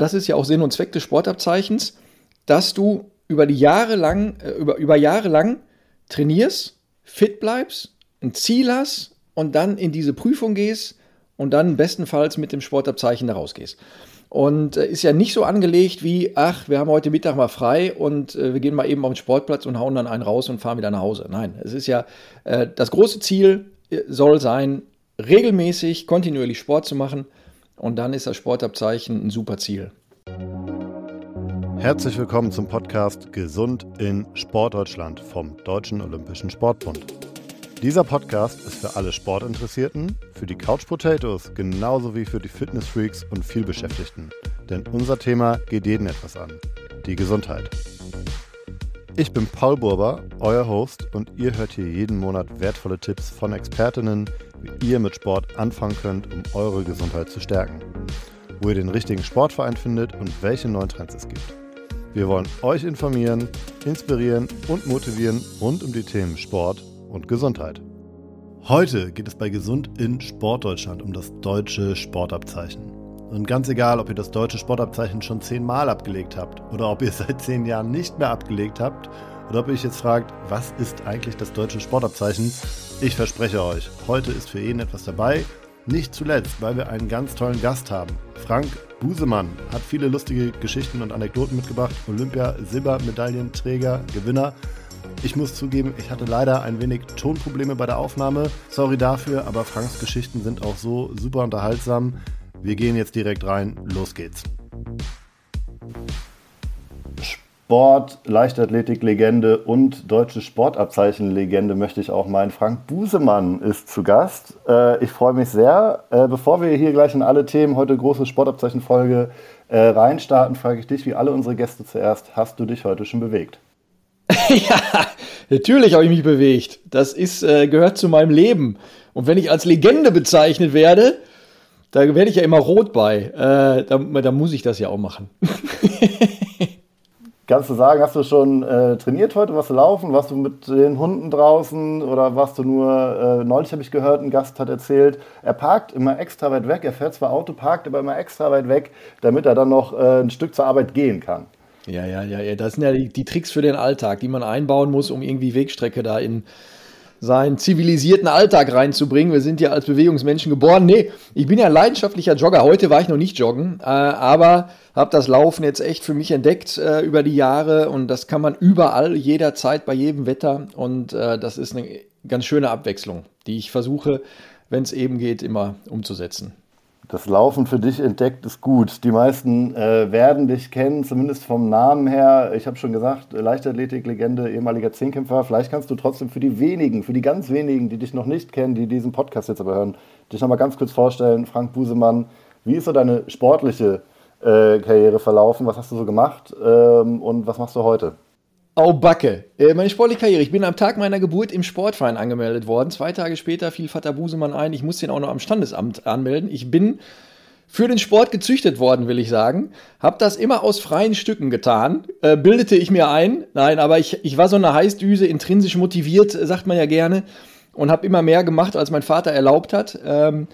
das ist ja auch Sinn und Zweck des Sportabzeichens, dass du über die Jahre lang, äh, über, über Jahre lang trainierst, fit bleibst, ein Ziel hast und dann in diese Prüfung gehst und dann bestenfalls mit dem Sportabzeichen da rausgehst. Und äh, ist ja nicht so angelegt wie, ach, wir haben heute Mittag mal frei und äh, wir gehen mal eben auf den Sportplatz und hauen dann einen raus und fahren wieder nach Hause. Nein, es ist ja, äh, das große Ziel äh, soll sein, regelmäßig, kontinuierlich Sport zu machen. Und dann ist das Sportabzeichen ein super Ziel. Herzlich willkommen zum Podcast Gesund in Sportdeutschland vom Deutschen Olympischen Sportbund. Dieser Podcast ist für alle Sportinteressierten, für die Couch Potatoes genauso wie für die Fitnessfreaks und vielbeschäftigten. Denn unser Thema geht jeden etwas an. Die Gesundheit. Ich bin Paul Burber, euer Host, und ihr hört hier jeden Monat wertvolle Tipps von Expertinnen, wie ihr mit Sport anfangen könnt, um eure Gesundheit zu stärken. Wo ihr den richtigen Sportverein findet und welche neuen Trends es gibt. Wir wollen euch informieren, inspirieren und motivieren rund um die Themen Sport, und Gesundheit. Heute geht es bei Gesund in Sportdeutschland um das deutsche Sportabzeichen. Und ganz egal, ob ihr das deutsche Sportabzeichen schon zehnmal abgelegt habt oder ob ihr seit zehn Jahren nicht mehr abgelegt habt oder ob ihr euch jetzt fragt, was ist eigentlich das deutsche Sportabzeichen? Ich verspreche euch, heute ist für jeden etwas dabei. Nicht zuletzt, weil wir einen ganz tollen Gast haben. Frank Busemann hat viele lustige Geschichten und Anekdoten mitgebracht. Olympia-Silbermedaillenträger, Gewinner ich muss zugeben, ich hatte leider ein wenig Tonprobleme bei der Aufnahme. Sorry dafür, aber Franks Geschichten sind auch so super unterhaltsam. Wir gehen jetzt direkt rein. Los geht's. Sport, Leichtathletik-Legende und deutsche Sportabzeichen-Legende möchte ich auch meinen. Frank Busemann ist zu Gast. Äh, ich freue mich sehr. Äh, bevor wir hier gleich in alle Themen, heute große Sportabzeichen-Folge äh, reinstarten, frage ich dich, wie alle unsere Gäste zuerst, hast du dich heute schon bewegt? ja, natürlich habe ich mich bewegt. Das ist, äh, gehört zu meinem Leben. Und wenn ich als Legende bezeichnet werde, da werde ich ja immer rot bei. Äh, da, da, muss ich das ja auch machen. Kannst du sagen, hast du schon äh, trainiert heute? Warst du laufen? Warst du mit den Hunden draußen? Oder warst du nur, äh, neulich habe ich gehört, ein Gast hat erzählt, er parkt immer extra weit weg. Er fährt zwar Auto, parkt aber immer extra weit weg, damit er dann noch äh, ein Stück zur Arbeit gehen kann. Ja, ja, ja, ja. Das sind ja die, die, Tricks für den Alltag, die man einbauen muss, um irgendwie Wegstrecke da in seinen zivilisierten Alltag reinzubringen. Wir sind ja als Bewegungsmenschen geboren. Nee, ich bin ja ein leidenschaftlicher Jogger. Heute war ich noch nicht joggen, äh, aber habe das Laufen jetzt echt für mich entdeckt äh, über die Jahre und das kann man überall, jederzeit, bei jedem Wetter und äh, das ist eine ganz schöne Abwechslung, die ich versuche, wenn es eben geht, immer umzusetzen das Laufen für dich entdeckt ist gut. Die meisten äh, werden dich kennen, zumindest vom Namen her. Ich habe schon gesagt, Leichtathletik-Legende, ehemaliger Zehnkämpfer. Vielleicht kannst du trotzdem für die wenigen, für die ganz wenigen, die dich noch nicht kennen, die diesen Podcast jetzt aber hören, dich nochmal ganz kurz vorstellen. Frank Busemann, wie ist so deine sportliche äh, Karriere verlaufen? Was hast du so gemacht ähm, und was machst du heute? Au Backe. Äh, meine sportliche Karriere. Ich bin am Tag meiner Geburt im Sportverein angemeldet worden. Zwei Tage später fiel Vater Busemann ein. Ich muss den auch noch am Standesamt anmelden. Ich bin für den Sport gezüchtet worden, will ich sagen. Hab das immer aus freien Stücken getan. Äh, bildete ich mir ein. Nein, aber ich, ich war so eine Heißdüse, intrinsisch motiviert, sagt man ja gerne. Und habe immer mehr gemacht, als mein Vater erlaubt hat. Ähm,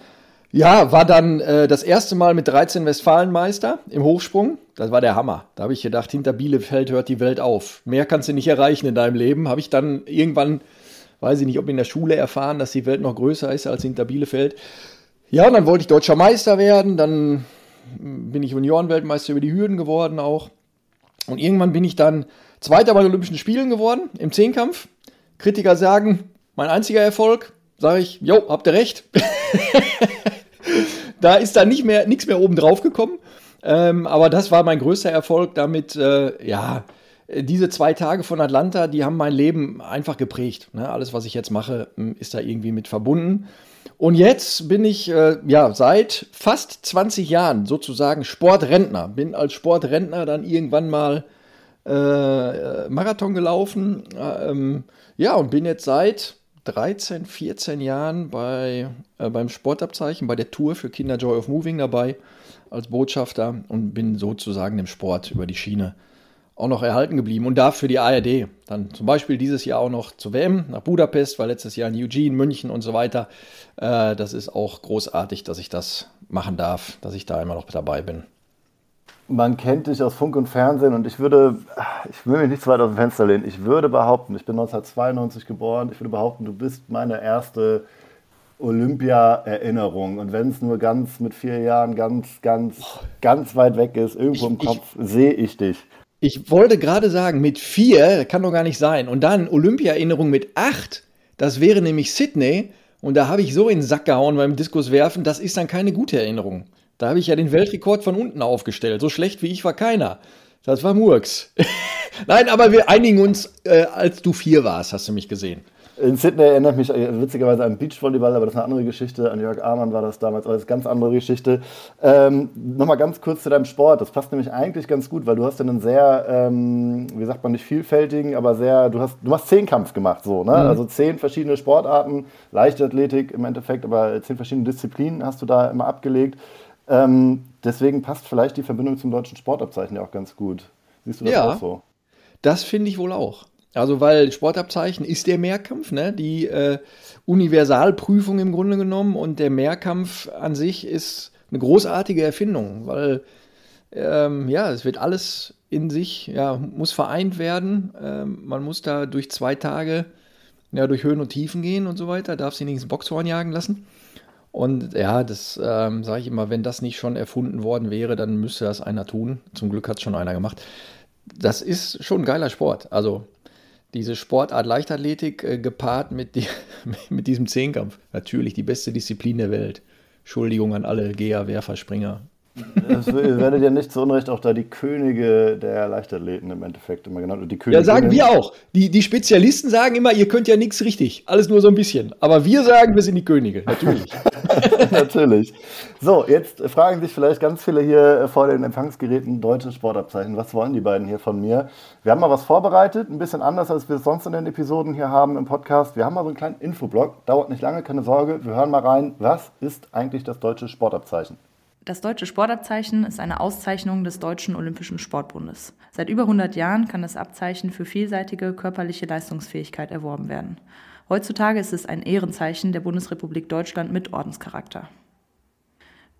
ja, war dann äh, das erste Mal mit 13 Westfalenmeister im Hochsprung. Das war der Hammer. Da habe ich gedacht, hinter Bielefeld hört die Welt auf. Mehr kannst du nicht erreichen in deinem Leben. Habe ich dann irgendwann, weiß ich nicht, ob in der Schule erfahren, dass die Welt noch größer ist als hinter Bielefeld. Ja, und dann wollte ich deutscher Meister werden. Dann bin ich Juniorenweltmeister über die Hürden geworden auch. Und irgendwann bin ich dann Zweiter bei den Olympischen Spielen geworden im Zehnkampf. Kritiker sagen, mein einziger Erfolg. Sage ich, jo, habt ihr recht. da ist dann nicht mehr nichts mehr oben drauf gekommen. Ähm, aber das war mein größter Erfolg damit, äh, ja, diese zwei Tage von Atlanta, die haben mein Leben einfach geprägt. Ne? Alles, was ich jetzt mache, hm, ist da irgendwie mit verbunden. Und jetzt bin ich äh, ja seit fast 20 Jahren sozusagen Sportrentner. Bin als Sportrentner dann irgendwann mal äh, Marathon gelaufen. Ähm, ja, und bin jetzt seit 13, 14 Jahren bei, äh, beim Sportabzeichen, bei der Tour für Kinder Joy of Moving dabei als Botschafter und bin sozusagen dem Sport über die Schiene auch noch erhalten geblieben und darf für die ARD dann zum Beispiel dieses Jahr auch noch zur WM nach Budapest, war letztes Jahr in Eugene, München und so weiter. Äh, das ist auch großartig, dass ich das machen darf, dass ich da immer noch dabei bin. Man kennt dich aus Funk und Fernsehen und ich würde, ich will mich nicht zu weit aus dem Fenster lehnen, ich würde behaupten, ich bin 1992 geboren, ich würde behaupten, du bist meine erste Olympia-Erinnerung. Und wenn es nur ganz mit vier Jahren ganz, ganz, ganz weit weg ist, irgendwo ich, im Kopf, sehe ich dich. Ich wollte gerade sagen, mit vier, kann doch gar nicht sein. Und dann Olympia-Erinnerung mit acht, das wäre nämlich Sydney. Und da habe ich so in den Sack gehauen beim Diskuswerfen, das ist dann keine gute Erinnerung. Da habe ich ja den Weltrekord von unten aufgestellt. So schlecht wie ich war keiner. Das war Murks. Nein, aber wir einigen uns, äh, als du vier warst, hast du mich gesehen. In Sydney erinnert mich äh, witzigerweise an Beachvolleyball, aber das ist eine andere Geschichte. An Jörg Amann war das damals, aber das ist eine ganz andere Geschichte. Ähm, Nochmal ganz kurz zu deinem Sport. Das passt nämlich eigentlich ganz gut, weil du hast einen sehr, ähm, wie sagt man, nicht vielfältigen, aber sehr, du hast, du hast Zehnkampf gemacht, so, ne? Mhm. Also zehn verschiedene Sportarten, Leichtathletik im Endeffekt, aber zehn verschiedene Disziplinen hast du da immer abgelegt. Ähm, deswegen passt vielleicht die Verbindung zum deutschen Sportabzeichen ja auch ganz gut. Siehst du das ja, auch so? Das finde ich wohl auch. Also, weil Sportabzeichen ist der Mehrkampf, ne? die äh, Universalprüfung im Grunde genommen und der Mehrkampf an sich ist eine großartige Erfindung, weil ähm, ja, es wird alles in sich, ja, muss vereint werden. Ähm, man muss da durch zwei Tage, ja, durch Höhen und Tiefen gehen und so weiter, darf sich nicht ins Boxhorn jagen lassen. Und ja, das ähm, sage ich immer, wenn das nicht schon erfunden worden wäre, dann müsste das einer tun. Zum Glück hat es schon einer gemacht. Das ist schon ein geiler Sport. Also diese Sportart Leichtathletik äh, gepaart mit, die, mit diesem Zehnkampf. Natürlich die beste Disziplin der Welt. Entschuldigung an alle Geher, Werfer, Springer. Es werdet ja nicht zu Unrecht auch da die Könige der Leichtathleten im Endeffekt immer genannt. Die ja, sagen wir auch. Die, die Spezialisten sagen immer, ihr könnt ja nichts richtig. Alles nur so ein bisschen. Aber wir sagen, wir sind die Könige. Natürlich. Natürlich. So, jetzt fragen sich vielleicht ganz viele hier vor den Empfangsgeräten deutsche Sportabzeichen. Was wollen die beiden hier von mir? Wir haben mal was vorbereitet, ein bisschen anders, als wir es sonst in den Episoden hier haben im Podcast. Wir haben mal so einen kleinen Infoblog. Dauert nicht lange, keine Sorge. Wir hören mal rein. Was ist eigentlich das deutsche Sportabzeichen? Das deutsche Sportabzeichen ist eine Auszeichnung des Deutschen Olympischen Sportbundes. Seit über 100 Jahren kann das Abzeichen für vielseitige körperliche Leistungsfähigkeit erworben werden. Heutzutage ist es ein Ehrenzeichen der Bundesrepublik Deutschland mit Ordenscharakter.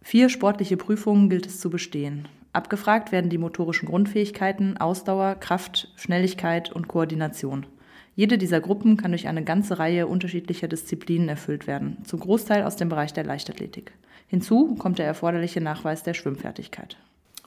Vier sportliche Prüfungen gilt es zu bestehen. Abgefragt werden die motorischen Grundfähigkeiten, Ausdauer, Kraft, Schnelligkeit und Koordination. Jede dieser Gruppen kann durch eine ganze Reihe unterschiedlicher Disziplinen erfüllt werden, zum Großteil aus dem Bereich der Leichtathletik. Hinzu kommt der erforderliche Nachweis der Schwimmfertigkeit.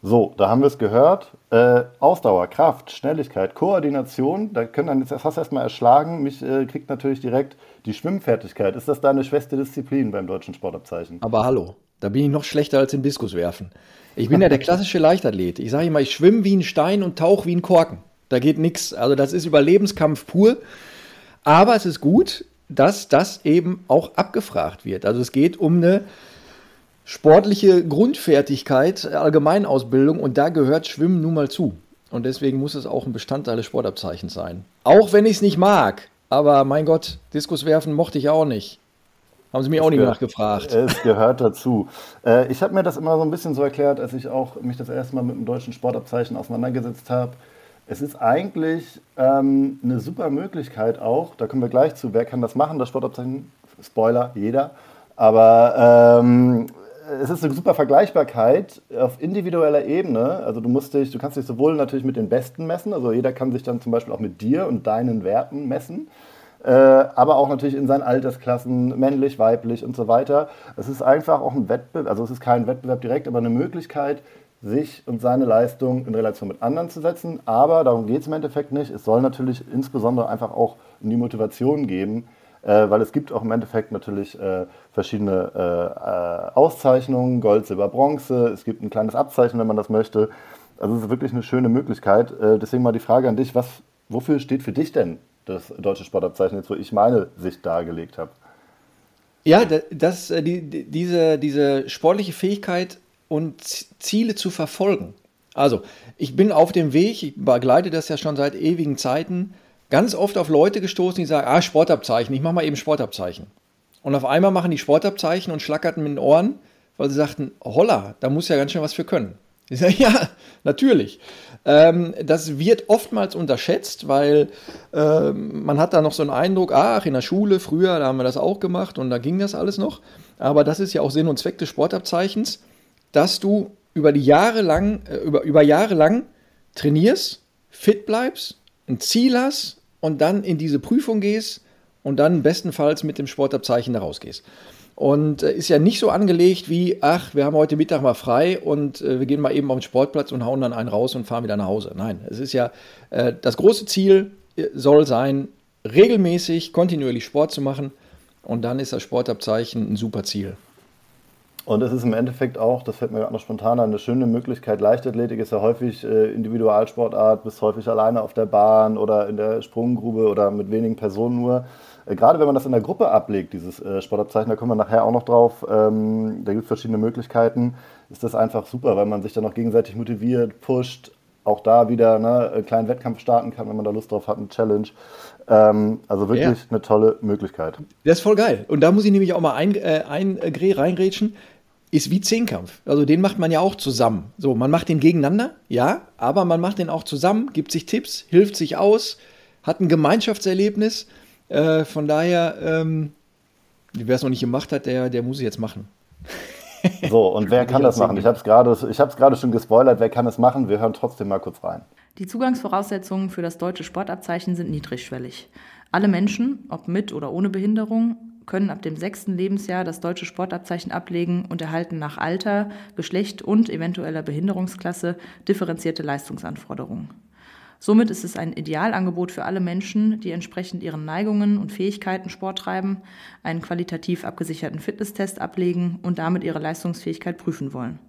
So, da haben wir es gehört. Äh, Ausdauer, Kraft, Schnelligkeit, Koordination, da können dann jetzt fast erstmal erschlagen. Mich äh, kriegt natürlich direkt die Schwimmfertigkeit. Ist das deine schwächste Disziplin beim deutschen Sportabzeichen? Aber hallo, da bin ich noch schlechter als im Diskus werfen. Ich bin ja der klassische Leichtathlet. Ich sage immer, ich schwimme wie ein Stein und tauche wie ein Korken. Da geht nichts. Also das ist Überlebenskampf pur. Aber es ist gut, dass das eben auch abgefragt wird. Also es geht um eine sportliche Grundfertigkeit, Allgemeinausbildung und da gehört Schwimmen nun mal zu. Und deswegen muss es auch ein Bestandteil des Sportabzeichens sein. Auch wenn ich es nicht mag. Aber mein Gott, Diskuswerfen mochte ich auch nicht. Haben Sie mich auch nicht nachgefragt. Es gehört dazu. Äh, ich habe mir das immer so ein bisschen so erklärt, als ich auch mich das erste Mal mit dem deutschen Sportabzeichen auseinandergesetzt habe. Es ist eigentlich ähm, eine super Möglichkeit auch, da kommen wir gleich zu, wer kann das machen, das Sportabzeichen? Spoiler, jeder. Aber ähm, es ist eine super Vergleichbarkeit auf individueller Ebene. Also du musst dich, du kannst dich sowohl natürlich mit den Besten messen, also jeder kann sich dann zum Beispiel auch mit dir und deinen Werten messen, äh, aber auch natürlich in seinen Altersklassen, männlich, weiblich und so weiter. Es ist einfach auch ein Wettbewerb, also es ist kein Wettbewerb direkt, aber eine Möglichkeit, sich und seine Leistung in Relation mit anderen zu setzen. Aber darum geht es im Endeffekt nicht. Es soll natürlich insbesondere einfach auch um die Motivation geben, äh, weil es gibt auch im Endeffekt natürlich äh, verschiedene äh, äh, Auszeichnungen, Gold, Silber, Bronze. Es gibt ein kleines Abzeichen, wenn man das möchte. Also es ist wirklich eine schöne Möglichkeit. Äh, deswegen mal die Frage an dich, was, wofür steht für dich denn das deutsche Sportabzeichen, jetzt wo ich meine Sicht dargelegt habe? Ja, das, die, diese, diese sportliche Fähigkeit und Ziele zu verfolgen. Also, ich bin auf dem Weg, ich begleite das ja schon seit ewigen Zeiten, ganz oft auf Leute gestoßen, die sagen, ah, Sportabzeichen, ich mache mal eben Sportabzeichen. Und auf einmal machen die Sportabzeichen und schlackerten mit den Ohren, weil sie sagten, holla, da muss ja ganz schön was für können. Ich sage, ja, natürlich. Ähm, das wird oftmals unterschätzt, weil äh, man hat da noch so einen Eindruck, ach, in der Schule, früher, da haben wir das auch gemacht und da ging das alles noch. Aber das ist ja auch Sinn und Zweck des Sportabzeichens, dass du über die Jahre lang, äh, über, über Jahre lang trainierst, fit bleibst, ein Ziel hast und dann in diese Prüfung gehst und dann bestenfalls mit dem Sportabzeichen da rausgehst. Und äh, ist ja nicht so angelegt wie, ach, wir haben heute Mittag mal frei und äh, wir gehen mal eben auf den Sportplatz und hauen dann einen raus und fahren wieder nach Hause. Nein, es ist ja, äh, das große Ziel äh, soll sein, regelmäßig, kontinuierlich Sport zu machen und dann ist das Sportabzeichen ein super Ziel. Und es ist im Endeffekt auch, das fällt mir gerade noch spontan an, eine schöne Möglichkeit. Leichtathletik ist ja häufig äh, Individualsportart, bist häufig alleine auf der Bahn oder in der Sprunggrube oder mit wenigen Personen nur. Äh, gerade wenn man das in der Gruppe ablegt, dieses äh, Sportabzeichen, da kommen wir nachher auch noch drauf, ähm, da gibt es verschiedene Möglichkeiten, ist das einfach super, weil man sich dann auch gegenseitig motiviert, pusht, auch da wieder ne, einen kleinen Wettkampf starten kann, wenn man da Lust drauf hat, eine Challenge. Ähm, also wirklich ja. eine tolle Möglichkeit. Das ist voll geil. Und da muss ich nämlich auch mal ein, äh, ein äh, reingrätschen. Ist wie Zehnkampf. Also den macht man ja auch zusammen. So, man macht den gegeneinander, ja, aber man macht den auch zusammen, gibt sich Tipps, hilft sich aus, hat ein Gemeinschaftserlebnis. Äh, von daher, ähm, wer es noch nicht gemacht hat, der, der muss es jetzt machen. So, und wer kann das machen? Ich habe es gerade schon gespoilert. Wer kann es machen? Wir hören trotzdem mal kurz rein. Die Zugangsvoraussetzungen für das deutsche Sportabzeichen sind niedrigschwellig. Alle Menschen, ob mit oder ohne Behinderung, können ab dem sechsten Lebensjahr das deutsche Sportabzeichen ablegen und erhalten nach Alter, Geschlecht und eventueller Behinderungsklasse differenzierte Leistungsanforderungen. Somit ist es ein Idealangebot für alle Menschen, die entsprechend ihren Neigungen und Fähigkeiten Sport treiben, einen qualitativ abgesicherten Fitnesstest ablegen und damit ihre Leistungsfähigkeit prüfen wollen.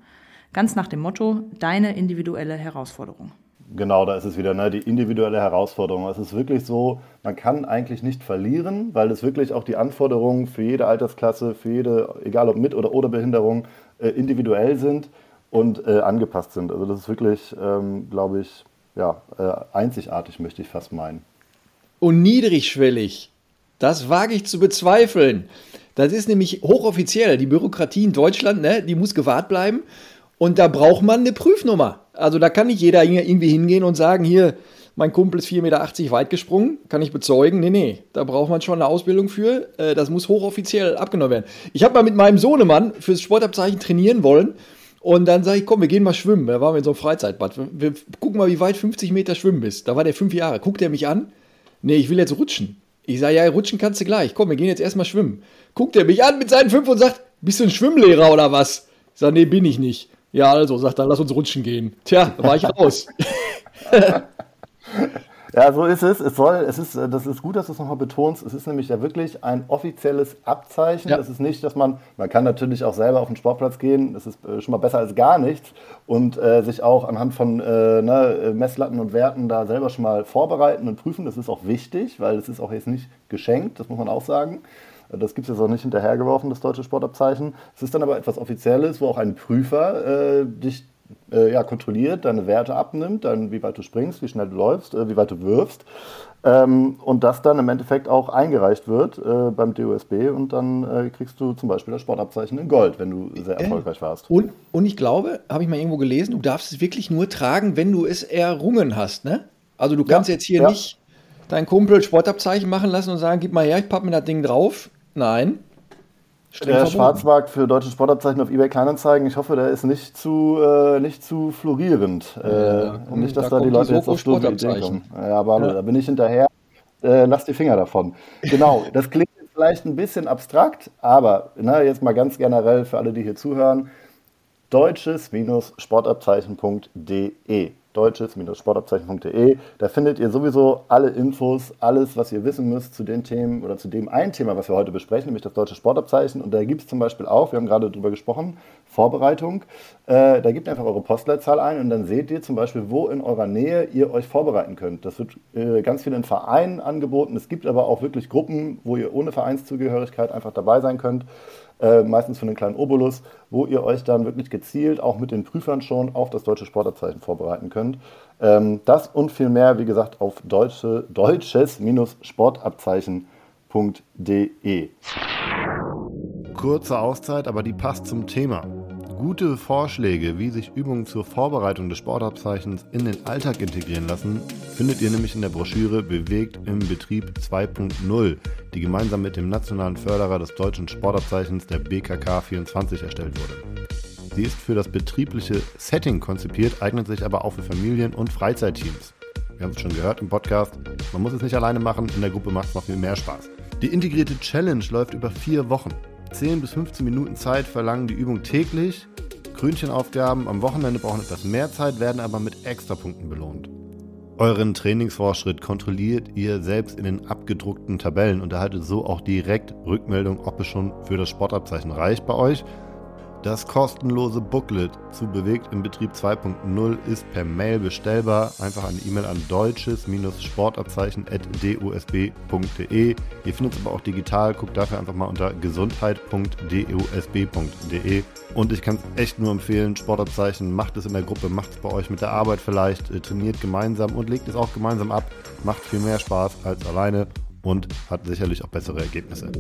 Ganz nach dem Motto, deine individuelle Herausforderung. Genau, da ist es wieder, ne, die individuelle Herausforderung. Es ist wirklich so, man kann eigentlich nicht verlieren, weil es wirklich auch die Anforderungen für jede Altersklasse, für jede, egal ob mit oder ohne Behinderung, äh, individuell sind und äh, angepasst sind. Also das ist wirklich, ähm, glaube ich, ja, äh, einzigartig, möchte ich fast meinen. Und niedrigschwellig, das wage ich zu bezweifeln. Das ist nämlich hochoffiziell. Die Bürokratie in Deutschland, ne, die muss gewahrt bleiben. Und da braucht man eine Prüfnummer. Also da kann nicht jeder irgendwie hingehen und sagen, hier, mein Kumpel ist 4,80 Meter weit gesprungen, kann ich bezeugen. Nee, nee, da braucht man schon eine Ausbildung für. Äh, das muss hochoffiziell abgenommen werden. Ich habe mal mit meinem Sohnemann fürs Sportabzeichen trainieren wollen. Und dann sage ich, komm, wir gehen mal schwimmen. Da waren wir in so einem Freizeitbad. Wir gucken mal, wie weit 50 Meter schwimmen bist. Da war der fünf Jahre. Guckt er mich an? Nee, ich will jetzt rutschen. Ich sage, ja, rutschen kannst du gleich. Komm, wir gehen jetzt erstmal schwimmen. Guckt er mich an mit seinen fünf und sagt, bist du ein Schwimmlehrer oder was? Ich sage, nee, bin ich nicht. Ja, also, sagt er, lass uns rutschen gehen. Tja, da war ich raus. Ja, so ist es. Es soll, es ist, das ist gut, dass du es nochmal betonst. Es ist nämlich ja wirklich ein offizielles Abzeichen. Ja. Das ist nicht, dass man, man kann natürlich auch selber auf den Sportplatz gehen. Das ist äh, schon mal besser als gar nichts und äh, sich auch anhand von äh, ne, Messlatten und Werten da selber schon mal vorbereiten und prüfen. Das ist auch wichtig, weil es ist auch jetzt nicht geschenkt. Das muss man auch sagen. Das gibt es jetzt auch nicht hinterhergeworfen, das deutsche Sportabzeichen. Es ist dann aber etwas Offizielles, wo auch ein Prüfer äh, dich äh, ja, kontrolliert, deine Werte abnimmt, dann wie weit du springst, wie schnell du läufst, äh, wie weit du wirfst. Ähm, und das dann im Endeffekt auch eingereicht wird äh, beim DOSB und dann äh, kriegst du zum Beispiel das Sportabzeichen in Gold, wenn du sehr erfolgreich warst. Und, und ich glaube, habe ich mal irgendwo gelesen, du darfst es wirklich nur tragen, wenn du es errungen hast, ne? Also du kannst ja, jetzt hier ja. nicht deinen Kumpel Sportabzeichen machen lassen und sagen, gib mal her, ich pappe mir das Ding drauf. Nein, der Schwarzmarkt für deutsche Sportabzeichen auf eBay Kleinanzeigen, ich hoffe, der ist nicht zu, äh, nicht zu florierend. Äh, ja, nicht, dass da, da die Leute jetzt auf dumme Ideen kommen. Ja, aber ja. da bin ich hinterher. Äh, lass die Finger davon. Genau, das klingt vielleicht ein bisschen abstrakt, aber ne, jetzt mal ganz generell für alle, die hier zuhören. Deutsches-sportabzeichen.de deutsches-sportabzeichen.de. Da findet ihr sowieso alle Infos, alles, was ihr wissen müsst zu den Themen oder zu dem ein Thema, was wir heute besprechen, nämlich das deutsche Sportabzeichen. Und da gibt es zum Beispiel auch, wir haben gerade darüber gesprochen, Vorbereitung. Äh, da gebt einfach eure Postleitzahl ein und dann seht ihr zum Beispiel, wo in eurer Nähe ihr euch vorbereiten könnt. Das wird äh, ganz viel in Vereinen angeboten. Es gibt aber auch wirklich Gruppen, wo ihr ohne Vereinszugehörigkeit einfach dabei sein könnt äh, meistens für einen kleinen Obolus, wo ihr euch dann wirklich gezielt auch mit den Prüfern schon auf das deutsche Sportabzeichen vorbereiten könnt. Ähm, das und viel mehr, wie gesagt, auf deutsche, deutsches-sportabzeichen.de. Kurze Auszeit, aber die passt zum Thema. Gute Vorschläge, wie sich Übungen zur Vorbereitung des Sportabzeichens in den Alltag integrieren lassen, findet ihr nämlich in der Broschüre Bewegt im Betrieb 2.0, die gemeinsam mit dem nationalen Förderer des deutschen Sportabzeichens der BKK 24 erstellt wurde. Sie ist für das betriebliche Setting konzipiert, eignet sich aber auch für Familien- und Freizeitteams. Wir haben es schon gehört im Podcast, man muss es nicht alleine machen, in der Gruppe macht es noch viel mehr Spaß. Die integrierte Challenge läuft über vier Wochen. 10 bis 15 Minuten Zeit verlangen die Übung täglich. Krönchenaufgaben am Wochenende brauchen etwas mehr Zeit, werden aber mit Extrapunkten belohnt. Euren Trainingsfortschritt kontrolliert ihr selbst in den abgedruckten Tabellen und erhaltet so auch direkt Rückmeldung, ob es schon für das Sportabzeichen reicht bei euch das kostenlose Booklet zu Bewegt im Betrieb 2.0 ist per Mail bestellbar. Einfach eine E-Mail an deutsches-sportabzeichen.dusb.de. Ihr findet es aber auch digital. Guckt dafür einfach mal unter gesundheit.dusb.de. Und ich kann es echt nur empfehlen, Sportabzeichen, macht es in der Gruppe, macht es bei euch mit der Arbeit vielleicht, äh, trainiert gemeinsam und legt es auch gemeinsam ab. Macht viel mehr Spaß als alleine und hat sicherlich auch bessere Ergebnisse.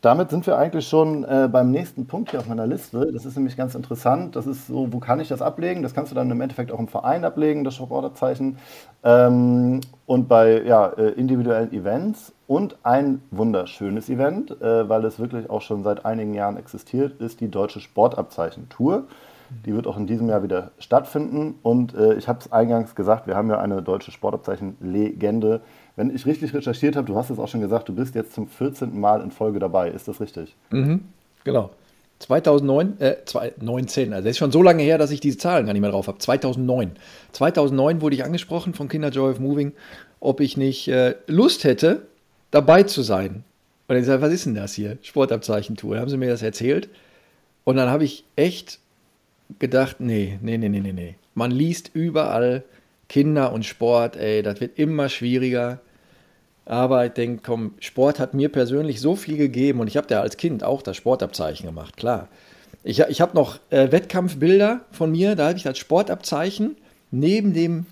Damit sind wir eigentlich schon äh, beim nächsten Punkt hier auf meiner Liste. Das ist nämlich ganz interessant. Das ist so, wo kann ich das ablegen? Das kannst du dann im Endeffekt auch im Verein ablegen, das Shop-Order-Zeichen. Ähm, und bei ja, äh, individuellen Events. Und ein wunderschönes Event, äh, weil es wirklich auch schon seit einigen Jahren existiert, ist die Deutsche Sportabzeichen-Tour. Die wird auch in diesem Jahr wieder stattfinden. Und äh, ich habe es eingangs gesagt, wir haben ja eine deutsche Sportabzeichen-Legende wenn ich richtig recherchiert habe, du hast es auch schon gesagt, du bist jetzt zum 14. Mal in Folge dabei. Ist das richtig? Mhm, genau. 2009, äh, 2019, also das ist schon so lange her, dass ich diese Zahlen gar nicht mehr drauf habe. 2009. 2009 wurde ich angesprochen von Kinder Joy of Moving, ob ich nicht äh, Lust hätte, dabei zu sein. Und ich sage, was ist denn das hier? Sportabzeichentour. Haben sie mir das erzählt. Und dann habe ich echt gedacht, nee, nee, nee, nee, nee, nee. Man liest überall Kinder und Sport, ey, das wird immer schwieriger. Aber ich denke, komm, Sport hat mir persönlich so viel gegeben und ich habe da als Kind auch das Sportabzeichen gemacht, klar. Ich, ich habe noch äh, Wettkampfbilder von mir, da habe ich das Sportabzeichen neben dem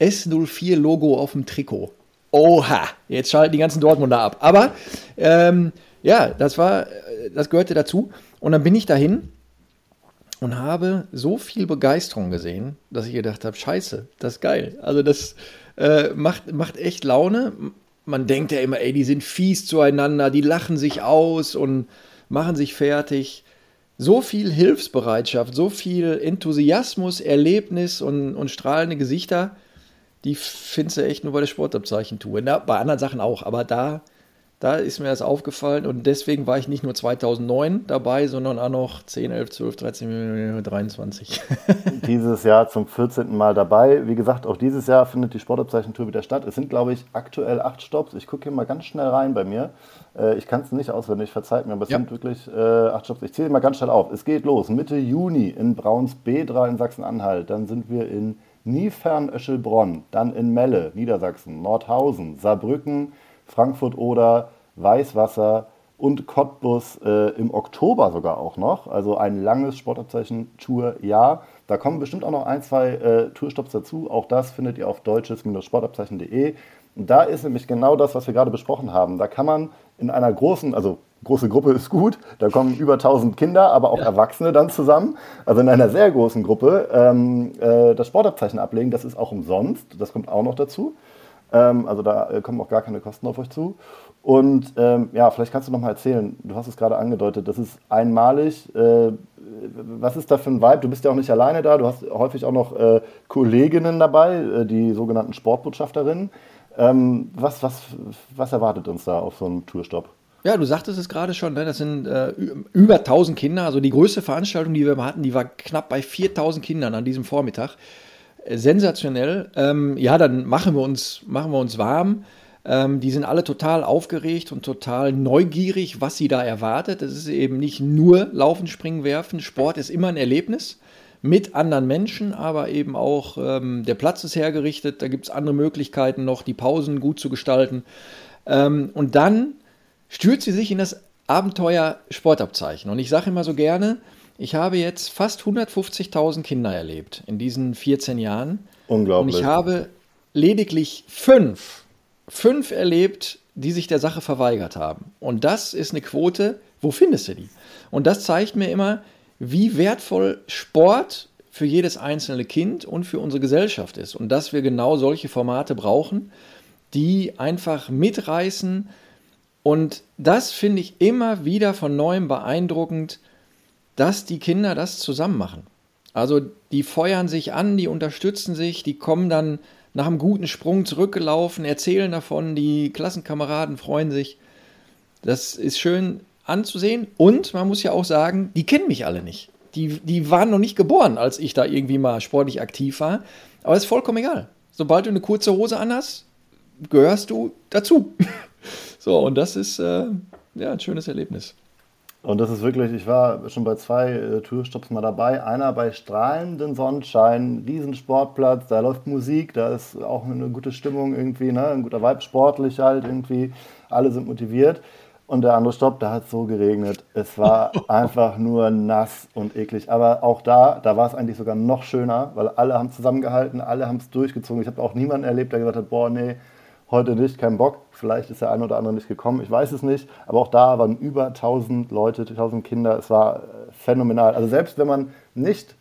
S04-Logo auf dem Trikot. Oha, jetzt schalten die ganzen Dortmunder ab. Aber ähm, ja, das war, das gehörte dazu. Und dann bin ich dahin und habe so viel Begeisterung gesehen, dass ich gedacht habe, scheiße, das ist geil. Also das äh, macht, macht echt Laune man denkt ja immer, ey, die sind fies zueinander, die lachen sich aus und machen sich fertig. So viel Hilfsbereitschaft, so viel Enthusiasmus, Erlebnis und, und strahlende Gesichter, die findest du echt nur bei der Sportabzeichen-Tour. Bei anderen Sachen auch, aber da da ist mir das aufgefallen und deswegen war ich nicht nur 2009 dabei, sondern auch noch 10, 11, 12, 13, 23. dieses Jahr zum 14. Mal dabei. Wie gesagt, auch dieses Jahr findet die Sportabzeichentour wieder statt. Es sind, glaube ich, aktuell acht Stops. Ich gucke hier mal ganz schnell rein bei mir. Äh, ich kann es nicht auswendig, verzeiht mir, aber es ja. sind wirklich äh, acht Stops. Ich zähle mal ganz schnell auf. Es geht los Mitte Juni in Brauns-Bedra in Sachsen-Anhalt. Dann sind wir in Niefern-Öschelbronn, dann in Melle, Niedersachsen, Nordhausen, Saarbrücken, Frankfurt oder Weißwasser und Cottbus äh, im Oktober sogar auch noch. Also ein langes Sportabzeichen-Tour-Jahr. Da kommen bestimmt auch noch ein, zwei äh, Tourstops dazu. Auch das findet ihr auf deutsches-sportabzeichen.de. Da ist nämlich genau das, was wir gerade besprochen haben. Da kann man in einer großen, also große Gruppe ist gut, da kommen über 1000 Kinder, aber auch ja. Erwachsene dann zusammen. Also in einer sehr großen Gruppe ähm, äh, das Sportabzeichen ablegen, das ist auch umsonst. Das kommt auch noch dazu. Ähm, also da äh, kommen auch gar keine Kosten auf euch zu. Und ähm, ja, vielleicht kannst du noch mal erzählen, du hast es gerade angedeutet, das ist einmalig. Äh, was ist da für ein Vibe? Du bist ja auch nicht alleine da, du hast häufig auch noch äh, Kolleginnen dabei, äh, die sogenannten Sportbotschafterinnen. Ähm, was, was, was erwartet uns da auf so einem Tourstopp? Ja, du sagtest es gerade schon, ne? das sind äh, über 1000 Kinder. Also die größte Veranstaltung, die wir hatten, die war knapp bei 4000 Kindern an diesem Vormittag sensationell. Ähm, ja, dann machen wir uns, machen wir uns warm. Ähm, die sind alle total aufgeregt und total neugierig, was sie da erwartet. Es ist eben nicht nur Laufen, Springen, Werfen. Sport ist immer ein Erlebnis mit anderen Menschen, aber eben auch ähm, der Platz ist hergerichtet. Da gibt es andere Möglichkeiten noch, die Pausen gut zu gestalten. Ähm, und dann stürzt sie sich in das Abenteuer Sportabzeichen. Und ich sage immer so gerne, ich habe jetzt fast 150.000 Kinder erlebt in diesen 14 Jahren. Unglaublich. Und ich habe lediglich fünf, fünf erlebt, die sich der Sache verweigert haben. Und das ist eine Quote, wo findest du die? Und das zeigt mir immer, wie wertvoll Sport für jedes einzelne Kind und für unsere Gesellschaft ist. Und dass wir genau solche Formate brauchen, die einfach mitreißen. Und das finde ich immer wieder von neuem beeindruckend, dass die Kinder das zusammen machen. Also die feuern sich an, die unterstützen sich, die kommen dann nach einem guten Sprung zurückgelaufen, erzählen davon, die Klassenkameraden freuen sich. Das ist schön anzusehen und man muss ja auch sagen, die kennen mich alle nicht. Die, die waren noch nicht geboren, als ich da irgendwie mal sportlich aktiv war. Aber es ist vollkommen egal. Sobald du eine kurze Hose anhast, gehörst du dazu. so, und das ist äh, ja ein schönes Erlebnis. Und das ist wirklich, ich war schon bei zwei äh, Tourstopps mal dabei. Einer bei strahlendem Sonnenschein, Riesensportplatz, da läuft Musik, da ist auch eine gute Stimmung irgendwie, ne? ein guter Vibe, sportlich halt irgendwie. Alle sind motiviert. Und der andere Stopp, da hat es so geregnet. Es war einfach nur nass und eklig. Aber auch da, da war es eigentlich sogar noch schöner, weil alle haben zusammengehalten, alle haben es durchgezogen. Ich habe auch niemanden erlebt, der gesagt hat, boah, nee, heute nicht, kein Bock. Vielleicht ist der eine oder andere nicht gekommen, ich weiß es nicht. Aber auch da waren über 1000 Leute, 1000 Kinder. Es war äh, phänomenal. Also selbst wenn man nicht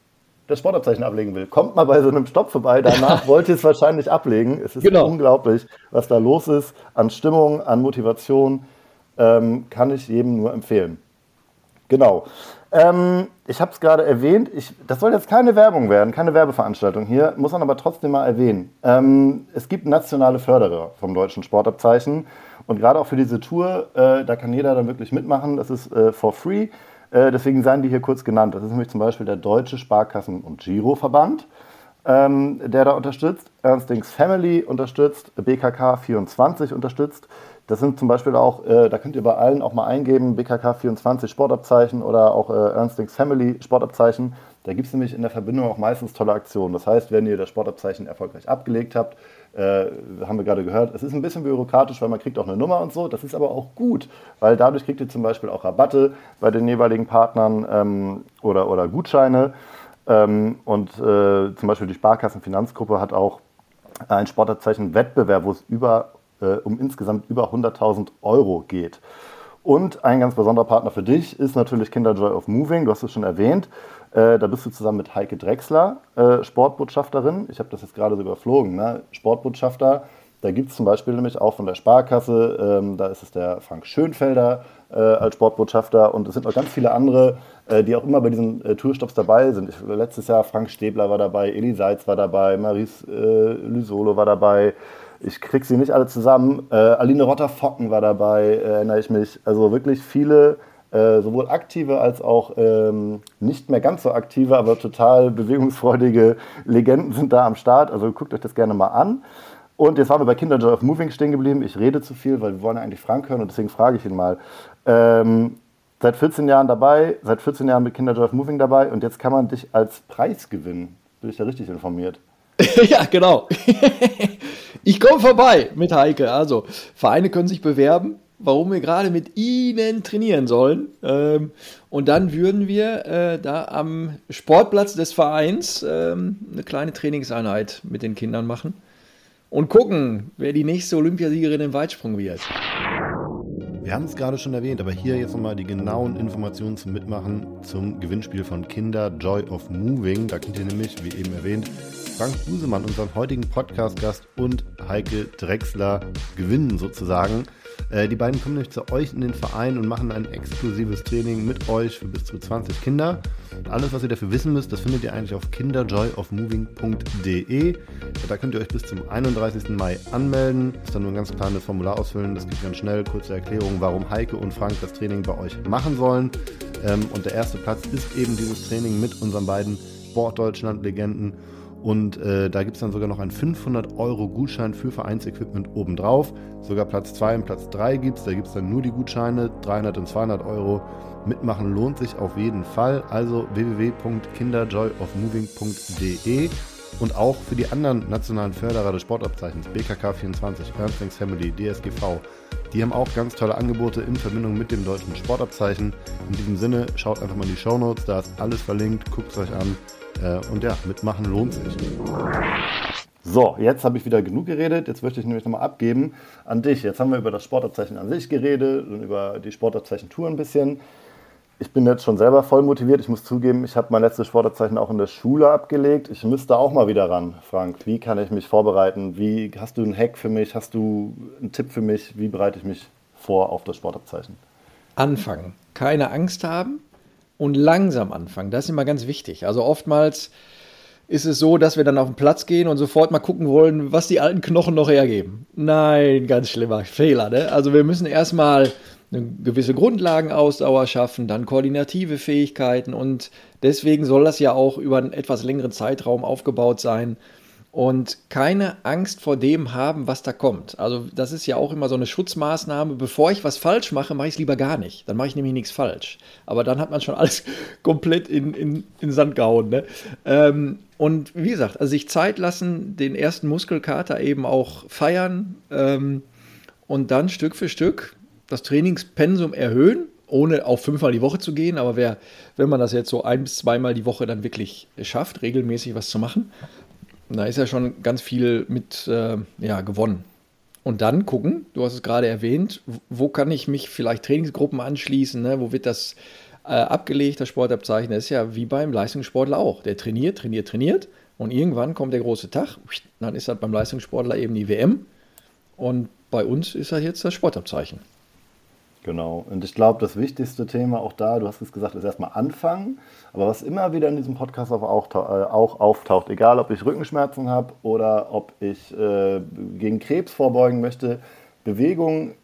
das Sportabzeichen ablegen will, kommt mal bei so einem Stopp vorbei. Danach wollt ihr es wahrscheinlich ablegen. Es ist genau. unglaublich, was da los ist an Stimmung, an Motivation. Ähm, kann ich jedem nur empfehlen. Genau. Ähm, ich habe es gerade erwähnt, ich, das soll jetzt keine Werbung werden, keine Werbeveranstaltung hier, muss man aber trotzdem mal erwähnen. Ähm, es gibt nationale Förderer vom deutschen Sportabzeichen und gerade auch für diese Tour, äh, da kann jeder dann wirklich mitmachen, das ist äh, for free. Äh, deswegen seien die hier kurz genannt. Das ist nämlich zum Beispiel der Deutsche Sparkassen- und Giroverband, ähm, der da unterstützt. Ernstings Family unterstützt, BKK 24 unterstützt. Das sind zum Beispiel auch, äh, da könnt ihr bei allen auch mal eingeben, BKK 24 Sportabzeichen oder auch äh, Ernstings Family Sportabzeichen. Da gibt es nämlich in der Verbindung auch meistens tolle Aktionen. Das heißt, wenn ihr das Sportabzeichen erfolgreich abgelegt habt, äh, haben wir gerade gehört, es ist ein bisschen bürokratisch, weil man kriegt auch eine Nummer und so. Das ist aber auch gut, weil dadurch kriegt ihr zum Beispiel auch Rabatte bei den jeweiligen Partnern ähm, oder, oder Gutscheine. Ähm, und äh, zum Beispiel die Sparkassenfinanzgruppe hat auch ein Sportabzeichen-Wettbewerb, wo es über äh, um insgesamt über 100.000 Euro geht. Und ein ganz besonderer Partner für dich ist natürlich Kinderjoy of Moving, du hast es schon erwähnt. Äh, da bist du zusammen mit Heike Drechsler, äh, Sportbotschafterin. Ich habe das jetzt gerade so überflogen. Ne? Sportbotschafter, da gibt es zum Beispiel nämlich auch von der Sparkasse, ähm, da ist es der Frank Schönfelder äh, als Sportbotschafter und es sind noch ganz viele andere, äh, die auch immer bei diesen äh, Tourstops dabei sind. Ich, letztes Jahr Frank Stäbler war dabei, Eli Seitz war dabei, Maris äh, Lysolo war dabei. Ich krieg sie nicht alle zusammen. Äh, Aline Rotter-Focken war dabei, äh, erinnere ich mich. Also wirklich viele, äh, sowohl aktive als auch ähm, nicht mehr ganz so aktive, aber total bewegungsfreudige Legenden sind da am Start. Also guckt euch das gerne mal an. Und jetzt waren wir bei Kinderjoy of Moving stehen geblieben. Ich rede zu viel, weil wir wollen ja eigentlich Frank hören und deswegen frage ich ihn mal. Ähm, seit 14 Jahren dabei, seit 14 Jahren mit Kinderjoy of Moving dabei und jetzt kann man dich als Preis gewinnen. Bin ich da richtig informiert? ja, genau. ich komme vorbei mit Heike. Also, Vereine können sich bewerben, warum wir gerade mit ihnen trainieren sollen. Ähm, und dann würden wir äh, da am Sportplatz des Vereins ähm, eine kleine Trainingseinheit mit den Kindern machen und gucken, wer die nächste Olympiasiegerin im Weitsprung wird. Wir haben es gerade schon erwähnt, aber hier jetzt nochmal die genauen Informationen zum Mitmachen zum Gewinnspiel von Kinder Joy of Moving. Da könnt ihr nämlich, wie eben erwähnt, Frank Busemann, unseren heutigen Podcast-Gast, und Heike Drechsler gewinnen sozusagen. Äh, die beiden kommen nämlich zu euch in den Verein und machen ein exklusives Training mit euch für bis zu 20 Kinder. Und alles, was ihr dafür wissen müsst, das findet ihr eigentlich auf kinderjoyofmoving.de. Da könnt ihr euch bis zum 31. Mai anmelden. Ist dann nur ein ganz kleines Formular ausfüllen. Das geht ganz schnell. Kurze Erklärung, warum Heike und Frank das Training bei euch machen sollen. Ähm, und der erste Platz ist eben dieses Training mit unseren beiden Sportdeutschland-Legenden. Und äh, da gibt es dann sogar noch einen 500 Euro Gutschein für Vereinsequipment obendrauf. Sogar Platz 2 und Platz 3 gibt es. Da gibt es dann nur die Gutscheine, 300 und 200 Euro. Mitmachen lohnt sich auf jeden Fall. Also www.kinderjoyofmoving.de und auch für die anderen nationalen Förderer des Sportabzeichens, BKK 24, Ernstings Family, DSGV, die haben auch ganz tolle Angebote in Verbindung mit dem deutschen Sportabzeichen. In diesem Sinne, schaut einfach mal in die Show Notes, da ist alles verlinkt, guckt es euch an. Äh, und ja, mitmachen lohnt sich. So, jetzt habe ich wieder genug geredet. Jetzt möchte ich nämlich nochmal abgeben an dich. Jetzt haben wir über das Sportabzeichen an sich geredet und über die Sportabzeichen-Tour ein bisschen. Ich bin jetzt schon selber voll motiviert. Ich muss zugeben, ich habe mein letztes Sportabzeichen auch in der Schule abgelegt. Ich müsste auch mal wieder ran, Frank. Wie kann ich mich vorbereiten? Wie hast du einen Hack für mich? Hast du einen Tipp für mich? Wie bereite ich mich vor auf das Sportabzeichen? Anfangen. Keine Angst haben und langsam anfangen. Das ist immer ganz wichtig. Also oftmals ist es so, dass wir dann auf den Platz gehen und sofort mal gucken wollen, was die alten Knochen noch hergeben. Nein, ganz schlimmer Fehler. Ne? Also wir müssen erstmal eine gewisse Grundlagenausdauer schaffen, dann koordinative Fähigkeiten und deswegen soll das ja auch über einen etwas längeren Zeitraum aufgebaut sein und keine Angst vor dem haben, was da kommt. Also das ist ja auch immer so eine Schutzmaßnahme. Bevor ich was falsch mache, mache ich es lieber gar nicht. Dann mache ich nämlich nichts falsch. Aber dann hat man schon alles komplett in, in, in Sand gehauen. Ne? Ähm, und wie gesagt, also sich Zeit lassen, den ersten Muskelkater eben auch feiern ähm, und dann Stück für Stück das Trainingspensum erhöhen, ohne auf fünfmal die Woche zu gehen. Aber wer, wenn man das jetzt so ein bis zweimal die Woche dann wirklich schafft, regelmäßig was zu machen, da ist ja schon ganz viel mit äh, ja, gewonnen. Und dann gucken, du hast es gerade erwähnt, wo kann ich mich vielleicht Trainingsgruppen anschließen, ne? wo wird das äh, abgelegt, das Sportabzeichen. Das ist ja wie beim Leistungssportler auch. Der trainiert, trainiert, trainiert und irgendwann kommt der große Tag, dann ist das beim Leistungssportler eben die WM und bei uns ist das jetzt das Sportabzeichen. Genau. Und ich glaube, das wichtigste Thema auch da, du hast es gesagt, ist erstmal anfangen. Aber was immer wieder in diesem Podcast auch, auch auftaucht, egal ob ich Rückenschmerzen habe oder ob ich äh, gegen Krebs vorbeugen möchte, Bewegung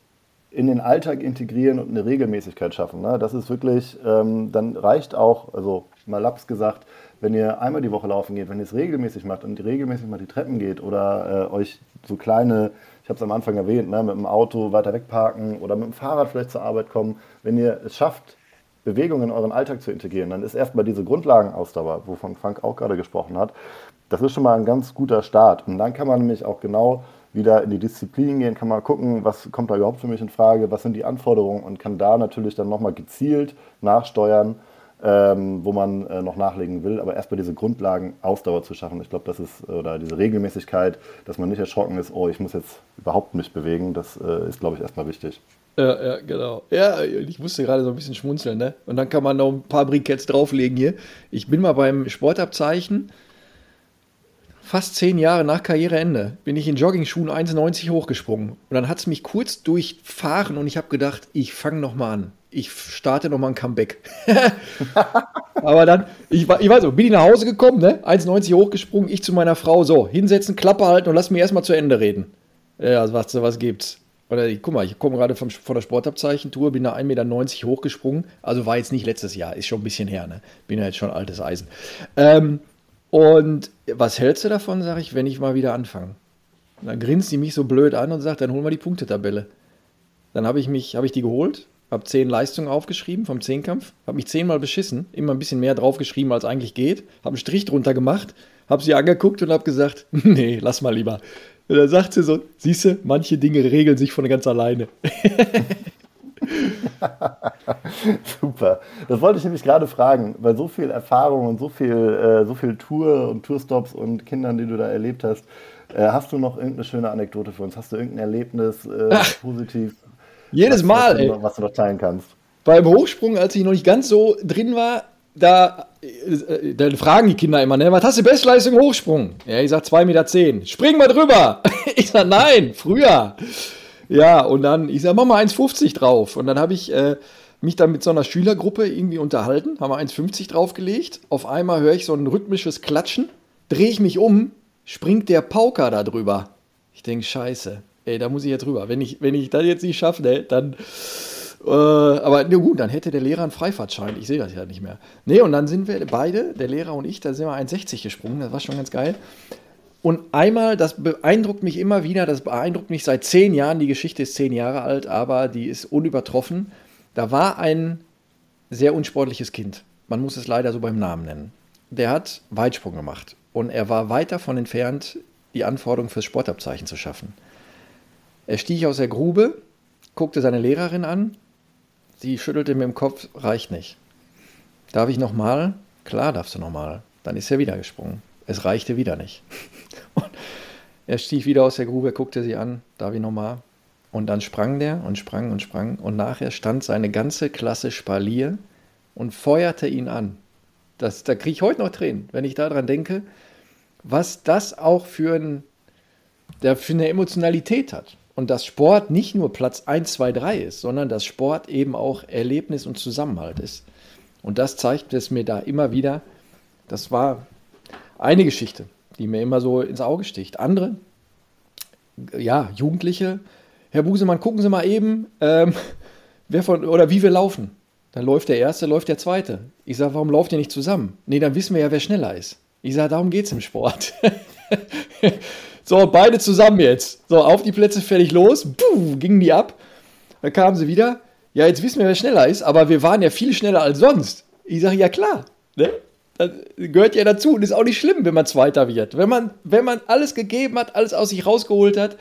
in den Alltag integrieren und eine Regelmäßigkeit schaffen. Ne? Das ist wirklich, ähm, dann reicht auch, also mal laps gesagt, wenn ihr einmal die Woche laufen geht, wenn ihr es regelmäßig macht und regelmäßig mal die Treppen geht oder äh, euch so kleine ich habe es am Anfang erwähnt, ne, mit dem Auto weiter wegparken oder mit dem Fahrrad vielleicht zur Arbeit kommen. Wenn ihr es schafft, Bewegung in euren Alltag zu integrieren, dann ist erstmal diese Grundlagenausdauer, wovon Frank auch gerade gesprochen hat, das ist schon mal ein ganz guter Start. Und dann kann man nämlich auch genau wieder in die Disziplin gehen, kann mal gucken, was kommt da überhaupt für mich in Frage, was sind die Anforderungen und kann da natürlich dann nochmal gezielt nachsteuern ähm, wo man äh, noch nachlegen will. Aber erstmal diese Grundlagen Ausdauer zu schaffen. Ich glaube, das ist, oder diese Regelmäßigkeit, dass man nicht erschrocken ist, oh, ich muss jetzt überhaupt mich bewegen, das äh, ist, glaube ich, erstmal wichtig. Ja, ja, genau. Ja, ich musste gerade so ein bisschen schmunzeln, ne? Und dann kann man noch ein paar Briketts drauflegen hier. Ich bin mal beim Sportabzeichen fast zehn Jahre nach Karriereende bin ich in Jogging-Schuhen 1,90 hochgesprungen. Und dann hat es mich kurz durchfahren und ich habe gedacht, ich fange nochmal an ich starte nochmal ein Comeback. Aber dann, ich, ich weiß so, bin ich nach Hause gekommen, ne? 1,90 hochgesprungen, ich zu meiner Frau, so, hinsetzen, Klappe halten und lass mir erstmal zu Ende reden. Ja, was, was gibt's? Oder guck mal, ich komme gerade von der Sportabzeichentour, bin da 1,90 Meter hochgesprungen. Also war jetzt nicht letztes Jahr, ist schon ein bisschen her, ne? Bin ja jetzt schon altes Eisen. Ähm, und was hältst du davon, sage ich, wenn ich mal wieder anfange? Dann grinst sie mich so blöd an und sagt, dann holen wir die Punktetabelle. Dann habe ich mich, habe ich die geholt, habe zehn Leistungen aufgeschrieben vom Zehnkampf, habe mich zehnmal beschissen, immer ein bisschen mehr draufgeschrieben, als eigentlich geht, habe einen Strich drunter gemacht, habe sie angeguckt und habe gesagt, nee, lass mal lieber. Und dann sagt sie so, siehst du, manche Dinge regeln sich von ganz alleine. Super. Das wollte ich nämlich gerade fragen, weil so viel Erfahrung und so viel, äh, so viel Tour und Tourstops und Kindern, die du da erlebt hast, äh, hast du noch irgendeine schöne Anekdote für uns? Hast du irgendein Erlebnis äh, positiv? Jedes was, Mal, was ey. was du noch teilen kannst. Beim Hochsprung, als ich noch nicht ganz so drin war, da, äh, da fragen die Kinder immer, ne, was hast du Bestleistung Hochsprung? Ja, ich sag 2,10 Meter. Zehn. Spring mal drüber. Ich sag, nein, früher. Ja, und dann, ich sag, mach mal 1,50 drauf. Und dann habe ich äh, mich dann mit so einer Schülergruppe irgendwie unterhalten, haben wir 1,50 draufgelegt. Auf einmal höre ich so ein rhythmisches Klatschen, drehe ich mich um, springt der Pauker da drüber. Ich denke, scheiße, ey, da muss ich jetzt rüber. Wenn ich, wenn ich das jetzt nicht schaffe, ne, dann. Äh, aber na gut, dann hätte der Lehrer einen Freifahrtschein. Ich sehe das ja nicht mehr. Nee, und dann sind wir beide, der Lehrer und ich, da sind wir 1,60 gesprungen. Das war schon ganz geil. Und einmal, das beeindruckt mich immer wieder, das beeindruckt mich seit zehn Jahren. Die Geschichte ist zehn Jahre alt, aber die ist unübertroffen. Da war ein sehr unsportliches Kind. Man muss es leider so beim Namen nennen. Der hat Weitsprung gemacht. Und er war weit davon entfernt, die Anforderungen fürs Sportabzeichen zu schaffen. Er stieg aus der Grube, guckte seine Lehrerin an. Sie schüttelte mit dem Kopf, reicht nicht. Darf ich nochmal? Klar darfst du nochmal. Dann ist er wieder gesprungen. Es reichte wieder nicht. Und er stieg wieder aus der Grube, guckte sie an, darf ich nochmal? Und dann sprang der und sprang und sprang. Und nachher stand seine ganze Klasse Spalier und feuerte ihn an. Das, da kriege ich heute noch Tränen, wenn ich daran denke, was das auch für, ein, für eine Emotionalität hat. Und dass Sport nicht nur Platz 1, 2, 3 ist, sondern dass Sport eben auch Erlebnis und Zusammenhalt ist. Und das zeigt es mir da immer wieder. Das war eine Geschichte, die mir immer so ins Auge sticht. Andere, ja, Jugendliche, Herr Busemann, gucken Sie mal eben, ähm, wer von, oder wie wir laufen. Dann läuft der Erste, läuft der Zweite. Ich sage, warum lauft ihr nicht zusammen? Nee, dann wissen wir ja, wer schneller ist. Ich sage, darum geht es im Sport. so, beide zusammen jetzt. So, auf die Plätze, fertig, los. Puh, gingen die ab. Dann kamen sie wieder. Ja, jetzt wissen wir, wer schneller ist, aber wir waren ja viel schneller als sonst. Ich sage, ja klar. Ne? Das gehört ja dazu und ist auch nicht schlimm, wenn man Zweiter wird. Wenn man, wenn man alles gegeben hat, alles aus sich rausgeholt hat,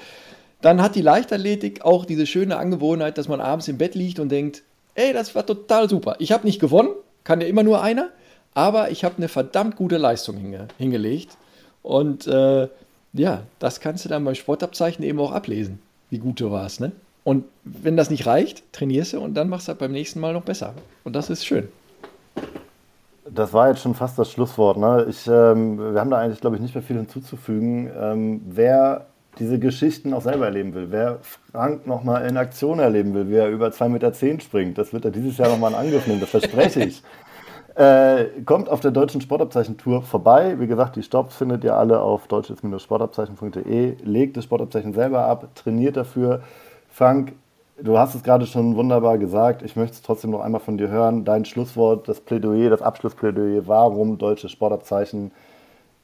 dann hat die Leichtathletik auch diese schöne Angewohnheit, dass man abends im Bett liegt und denkt, ey, das war total super. Ich habe nicht gewonnen, kann ja immer nur einer, aber ich habe eine verdammt gute Leistung hinge hingelegt. Und äh, ja, das kannst du dann beim Sportabzeichen eben auch ablesen, wie gut du warst. Ne? Und wenn das nicht reicht, trainierst du und dann machst du das beim nächsten Mal noch besser. Und das ist schön. Das war jetzt schon fast das Schlusswort. Ne? Ich, ähm, wir haben da eigentlich, glaube ich, nicht mehr viel hinzuzufügen. Ähm, wer diese Geschichten auch selber erleben will, wer Frank nochmal in Aktion erleben will, wie er über 2,10 Meter springt, das wird er dieses Jahr nochmal in Angriff nehmen, das verspreche ich. Äh, kommt auf der Deutschen Sportabzeichen-Tour vorbei. Wie gesagt, die Stops findet ihr alle auf deutsches-sportabzeichen.de. Legt das Sportabzeichen selber ab, trainiert dafür. Frank, du hast es gerade schon wunderbar gesagt. Ich möchte es trotzdem noch einmal von dir hören. Dein Schlusswort, das Plädoyer, das Abschlussplädoyer. Warum deutsches Sportabzeichen?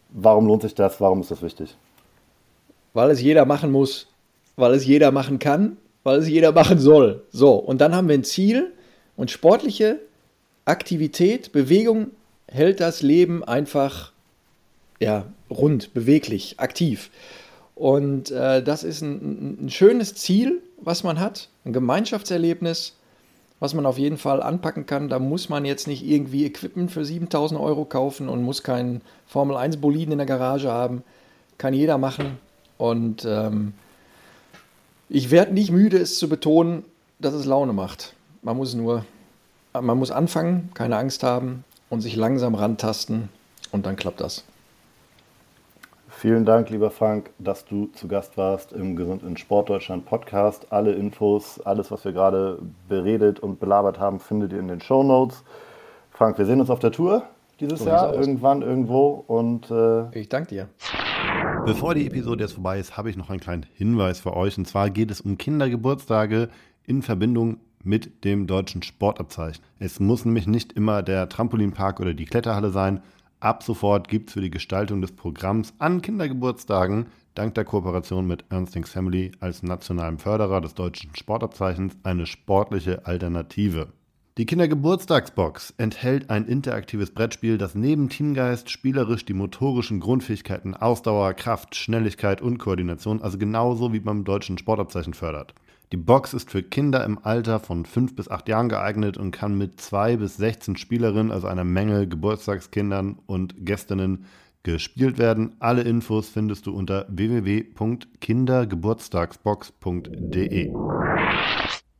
Warum lohnt sich das? Warum ist das wichtig? weil es jeder machen muss, weil es jeder machen kann, weil es jeder machen soll. So, und dann haben wir ein Ziel und sportliche Aktivität, Bewegung hält das Leben einfach ja, rund, beweglich, aktiv. Und äh, das ist ein, ein, schönes Ziel, was man hat, ein Gemeinschaftserlebnis, was man auf jeden Fall anpacken kann. Da muss man jetzt nicht irgendwie Equipment für 7000 Euro kaufen und muss keinen Formel 1 Boliden in der Garage haben. Kann jeder machen. Und ähm, ich werde nicht müde, es zu betonen, dass es Laune macht. Man muss nur, man muss anfangen, keine Angst haben und sich langsam rantasten und dann klappt das. Vielen Dank, lieber Frank, dass du zu Gast warst im Gesund in Sportdeutschland Podcast. Alle Infos, alles, was wir gerade beredet und belabert haben, findet ihr in den Show Notes. Frank, wir sehen uns auf der Tour dieses so Jahr, irgendwann, irgendwo. Und äh, ich danke dir. Bevor die Episode jetzt vorbei ist, habe ich noch einen kleinen Hinweis für euch. Und zwar geht es um Kindergeburtstage in Verbindung mit dem deutschen Sportabzeichen. Es muss nämlich nicht immer der Trampolinpark oder die Kletterhalle sein. Ab sofort gibt es für die Gestaltung des Programms an Kindergeburtstagen dank der Kooperation mit Ernstings Family als nationalem Förderer des deutschen Sportabzeichens eine sportliche Alternative. Die Kindergeburtstagsbox enthält ein interaktives Brettspiel, das neben Teamgeist spielerisch die motorischen Grundfähigkeiten Ausdauer, Kraft, Schnelligkeit und Koordination, also genauso wie beim deutschen Sportabzeichen fördert. Die Box ist für Kinder im Alter von 5 bis 8 Jahren geeignet und kann mit 2 bis 16 Spielerinnen, also einer Menge Geburtstagskindern und Gästinnen, gespielt werden. Alle Infos findest du unter www.kindergeburtstagsbox.de.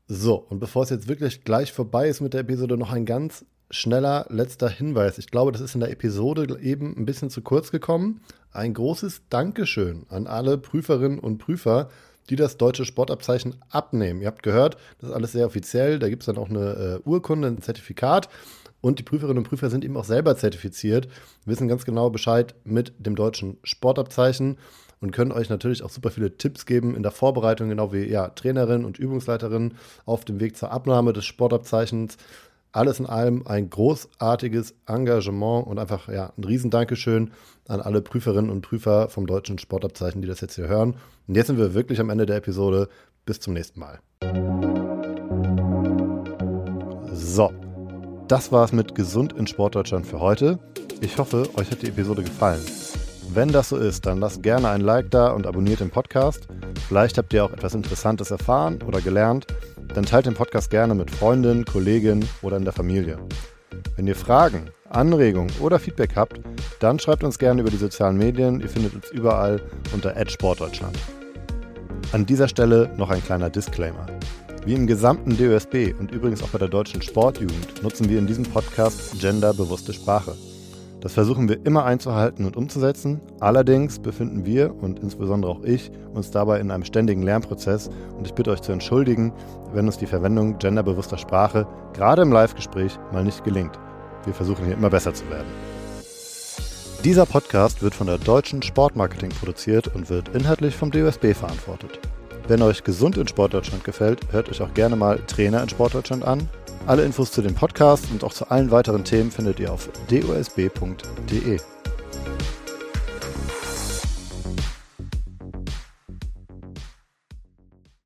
So, und bevor es jetzt wirklich gleich vorbei ist mit der Episode, noch ein ganz schneller letzter Hinweis. Ich glaube, das ist in der Episode eben ein bisschen zu kurz gekommen. Ein großes Dankeschön an alle Prüferinnen und Prüfer, die das deutsche Sportabzeichen abnehmen. Ihr habt gehört, das ist alles sehr offiziell. Da gibt es dann auch eine äh, Urkunde, ein Zertifikat. Und die Prüferinnen und Prüfer sind eben auch selber zertifiziert, wissen ganz genau Bescheid mit dem deutschen Sportabzeichen und können euch natürlich auch super viele Tipps geben in der Vorbereitung, genau wie ja, Trainerin und Übungsleiterin auf dem Weg zur Abnahme des Sportabzeichens. Alles in allem ein großartiges Engagement und einfach ja, ein Riesendankeschön an alle Prüferinnen und Prüfer vom deutschen Sportabzeichen, die das jetzt hier hören. Und jetzt sind wir wirklich am Ende der Episode. Bis zum nächsten Mal. So, das war's mit Gesund in Sportdeutschland für heute. Ich hoffe, euch hat die Episode gefallen. Wenn das so ist, dann lasst gerne ein Like da und abonniert den Podcast. Vielleicht habt ihr auch etwas Interessantes erfahren oder gelernt. Dann teilt den Podcast gerne mit Freundinnen, Kollegen oder in der Familie. Wenn ihr Fragen, Anregungen oder Feedback habt, dann schreibt uns gerne über die sozialen Medien. Ihr findet uns überall unter Sportdeutschland. An dieser Stelle noch ein kleiner Disclaimer. Wie im gesamten DÖSB und übrigens auch bei der deutschen Sportjugend nutzen wir in diesem Podcast genderbewusste Sprache. Das versuchen wir immer einzuhalten und umzusetzen. Allerdings befinden wir und insbesondere auch ich uns dabei in einem ständigen Lernprozess und ich bitte euch zu entschuldigen, wenn uns die Verwendung genderbewusster Sprache gerade im Live-Gespräch mal nicht gelingt. Wir versuchen hier immer besser zu werden. Dieser Podcast wird von der Deutschen Sportmarketing produziert und wird inhaltlich vom DUSB verantwortet. Wenn euch gesund in Sportdeutschland gefällt, hört euch auch gerne mal Trainer in Sportdeutschland an alle Infos zu dem Podcast und auch zu allen weiteren Themen findet ihr auf dosb.de.